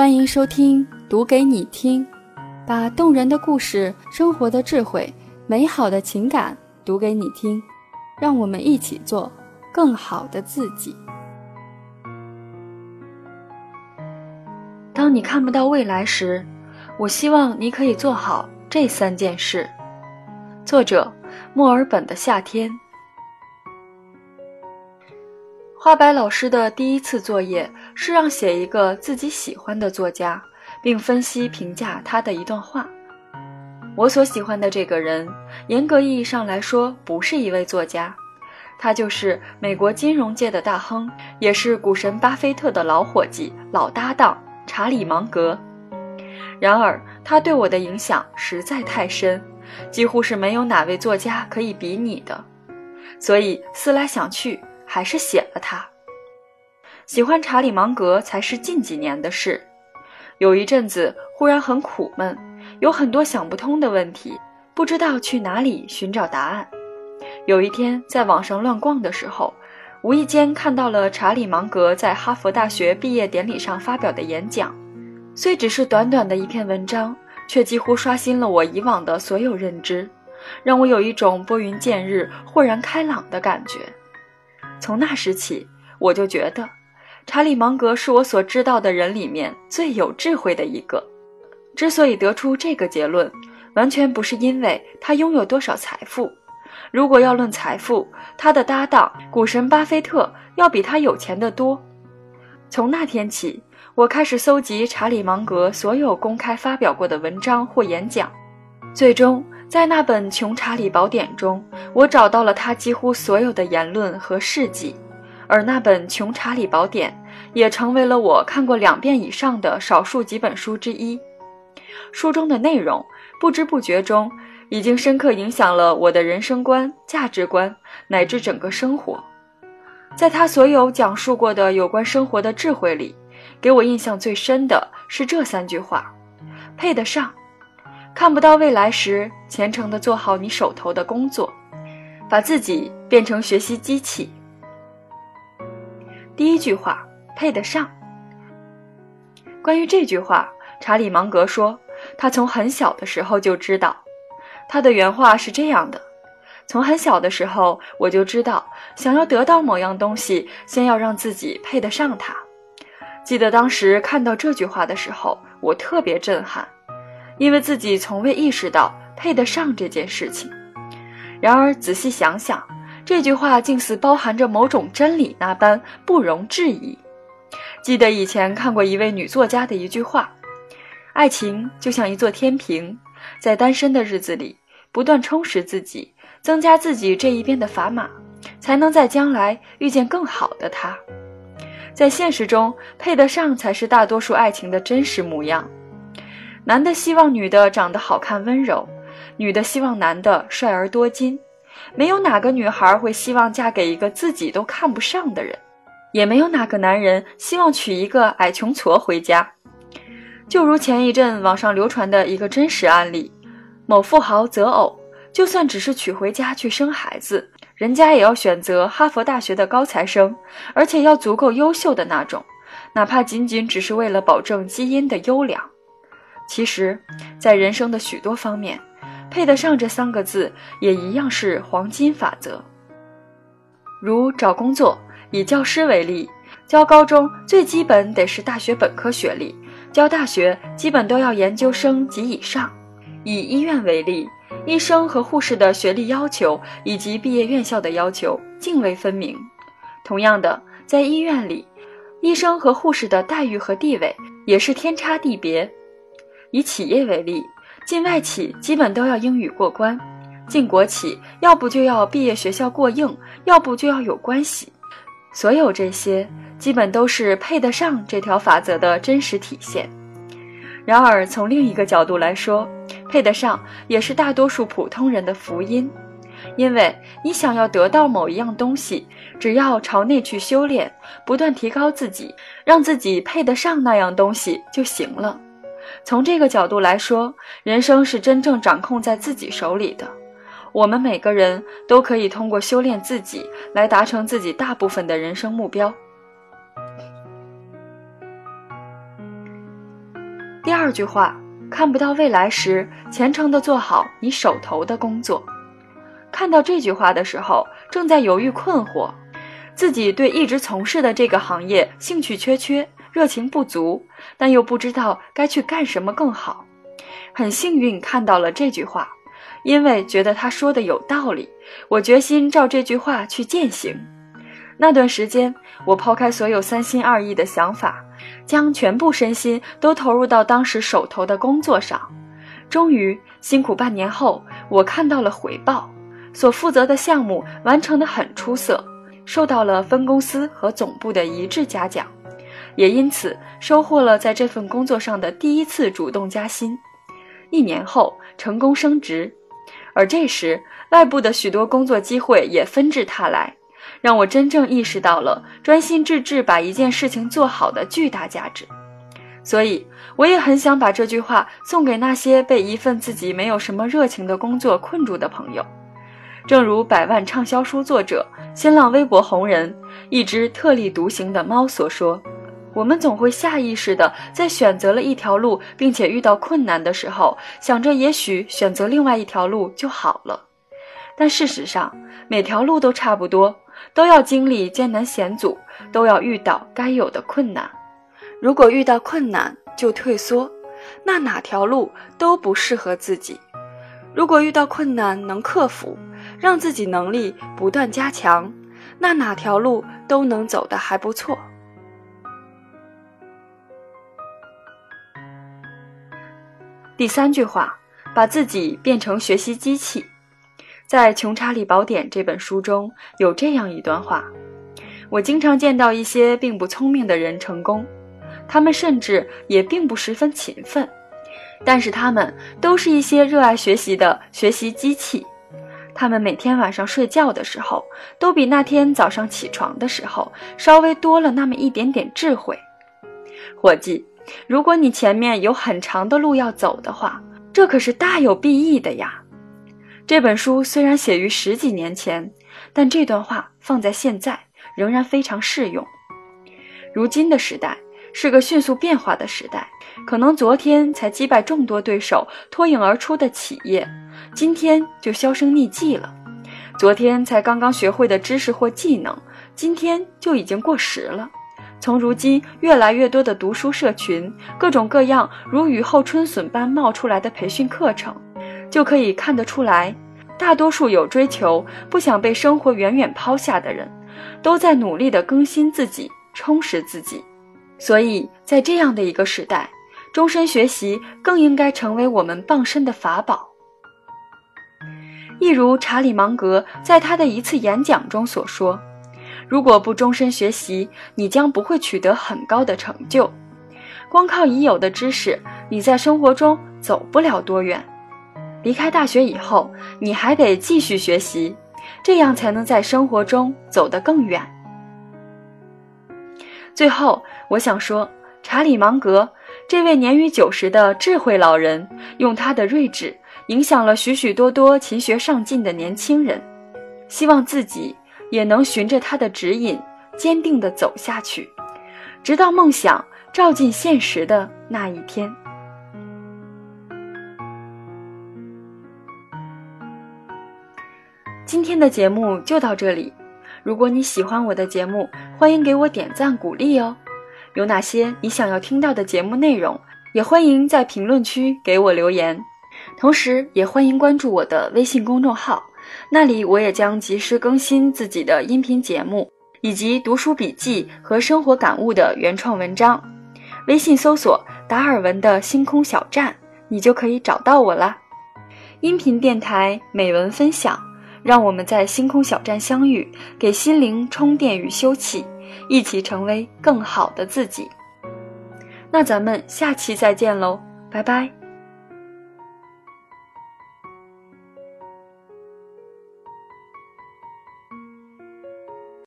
欢迎收听《读给你听》，把动人的故事、生活的智慧、美好的情感读给你听，让我们一起做更好的自己。当你看不到未来时，我希望你可以做好这三件事。作者：墨尔本的夏天。花白老师的第一次作业是让写一个自己喜欢的作家，并分析评价他的一段话。我所喜欢的这个人，严格意义上来说不是一位作家，他就是美国金融界的大亨，也是股神巴菲特的老伙计、老搭档查理芒格。然而，他对我的影响实在太深，几乎是没有哪位作家可以比拟的。所以思来想去。还是写了他。喜欢查理芒格才是近几年的事。有一阵子忽然很苦闷，有很多想不通的问题，不知道去哪里寻找答案。有一天在网上乱逛的时候，无意间看到了查理芒格在哈佛大学毕业典礼上发表的演讲。虽只是短短的一篇文章，却几乎刷新了我以往的所有认知，让我有一种拨云见日、豁然开朗的感觉。从那时起，我就觉得，查理芒格是我所知道的人里面最有智慧的一个。之所以得出这个结论，完全不是因为他拥有多少财富。如果要论财富，他的搭档股神巴菲特要比他有钱得多。从那天起，我开始搜集查理芒格所有公开发表过的文章或演讲，最终。在那本《穷查理宝典》中，我找到了他几乎所有的言论和事迹，而那本《穷查理宝典》也成为了我看过两遍以上的少数几本书之一。书中的内容不知不觉中已经深刻影响了我的人生观、价值观乃至整个生活。在他所有讲述过的有关生活的智慧里，给我印象最深的是这三句话：配得上。看不到未来时，虔诚地做好你手头的工作，把自己变成学习机器。第一句话配得上。关于这句话，查理芒格说，他从很小的时候就知道。他的原话是这样的：从很小的时候，我就知道，想要得到某样东西，先要让自己配得上它。记得当时看到这句话的时候，我特别震撼。因为自己从未意识到配得上这件事情，然而仔细想想，这句话竟似包含着某种真理那般不容置疑。记得以前看过一位女作家的一句话：“爱情就像一座天平，在单身的日子里不断充实自己，增加自己这一边的砝码，才能在将来遇见更好的他。”在现实中，配得上才是大多数爱情的真实模样。男的希望女的长得好看温柔，女的希望男的帅而多金。没有哪个女孩会希望嫁给一个自己都看不上的人，也没有哪个男人希望娶一个矮穷矬回家。就如前一阵网上流传的一个真实案例：某富豪择偶，就算只是娶回家去生孩子，人家也要选择哈佛大学的高材生，而且要足够优秀的那种，哪怕仅仅只是为了保证基因的优良。其实，在人生的许多方面，配得上这三个字也一样是黄金法则。如找工作，以教师为例，教高中最基本得是大学本科学历，教大学基本都要研究生及以上。以医院为例，医生和护士的学历要求以及毕业院校的要求泾渭分明。同样的，在医院里，医生和护士的待遇和地位也是天差地别。以企业为例，进外企基本都要英语过关，进国企要不就要毕业学校过硬，要不就要有关系。所有这些基本都是配得上这条法则的真实体现。然而，从另一个角度来说，配得上也是大多数普通人的福音，因为你想要得到某一样东西，只要朝内去修炼，不断提高自己，让自己配得上那样东西就行了。从这个角度来说，人生是真正掌控在自己手里的。我们每个人都可以通过修炼自己来达成自己大部分的人生目标。第二句话：看不到未来时，虔诚地做好你手头的工作。看到这句话的时候，正在犹豫困惑，自己对一直从事的这个行业兴趣缺缺，热情不足，但又不知道该去干什么更好。很幸运看到了这句话，因为觉得他说的有道理，我决心照这句话去践行。那段时间，我抛开所有三心二意的想法，将全部身心都投入到当时手头的工作上。终于，辛苦半年后，我看到了回报，所负责的项目完成的很出色，受到了分公司和总部的一致嘉奖，也因此收获了在这份工作上的第一次主动加薪。一年后，成功升职，而这时，外部的许多工作机会也纷至沓来。让我真正意识到了专心致志把一件事情做好的巨大价值，所以我也很想把这句话送给那些被一份自己没有什么热情的工作困住的朋友。正如百万畅销书作者、新浪微博红人、一只特立独行的猫所说：“我们总会下意识的在选择了一条路，并且遇到困难的时候，想着也许选择另外一条路就好了。但事实上，每条路都差不多。”都要经历艰难险阻，都要遇到该有的困难。如果遇到困难就退缩，那哪条路都不适合自己；如果遇到困难能克服，让自己能力不断加强，那哪条路都能走得还不错。第三句话，把自己变成学习机器。在《穷查理宝典》这本书中有这样一段话：我经常见到一些并不聪明的人成功，他们甚至也并不十分勤奋，但是他们都是一些热爱学习的学习机器。他们每天晚上睡觉的时候，都比那天早上起床的时候稍微多了那么一点点智慧。伙计，如果你前面有很长的路要走的话，这可是大有裨益的呀。这本书虽然写于十几年前，但这段话放在现在仍然非常适用。如今的时代是个迅速变化的时代，可能昨天才击败众多对手脱颖而出的企业，今天就销声匿迹了；昨天才刚刚学会的知识或技能，今天就已经过时了。从如今越来越多的读书社群，各种各样如雨后春笋般冒出来的培训课程。就可以看得出来，大多数有追求、不想被生活远远抛下的人，都在努力地更新自己、充实自己。所以在这样的一个时代，终身学习更应该成为我们傍身的法宝。一如查理芒格在他的一次演讲中所说：“如果不终身学习，你将不会取得很高的成就。光靠已有的知识，你在生活中走不了多远。”离开大学以后，你还得继续学习，这样才能在生活中走得更远。最后，我想说，查理芒格这位年逾九十的智慧老人，用他的睿智影响了许许多多勤学上进的年轻人。希望自己也能循着他的指引，坚定地走下去，直到梦想照进现实的那一天。今天的节目就到这里。如果你喜欢我的节目，欢迎给我点赞鼓励哦。有哪些你想要听到的节目内容，也欢迎在评论区给我留言。同时，也欢迎关注我的微信公众号，那里我也将及时更新自己的音频节目以及读书笔记和生活感悟的原创文章。微信搜索“达尔文的星空小站”，你就可以找到我啦。音频电台美文分享。让我们在星空小站相遇，给心灵充电与休憩，一起成为更好的自己。那咱们下期再见喽，拜拜。